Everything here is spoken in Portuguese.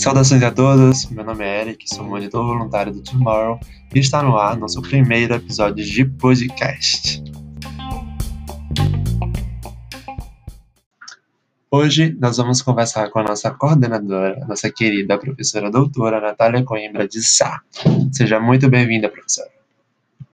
Saudações a todos, meu nome é Eric, sou monitor voluntário do Tomorrow e está no ar nosso primeiro episódio de podcast. Hoje nós vamos conversar com a nossa coordenadora, nossa querida professora doutora Natália Coimbra de Sá. Seja muito bem-vinda, professora.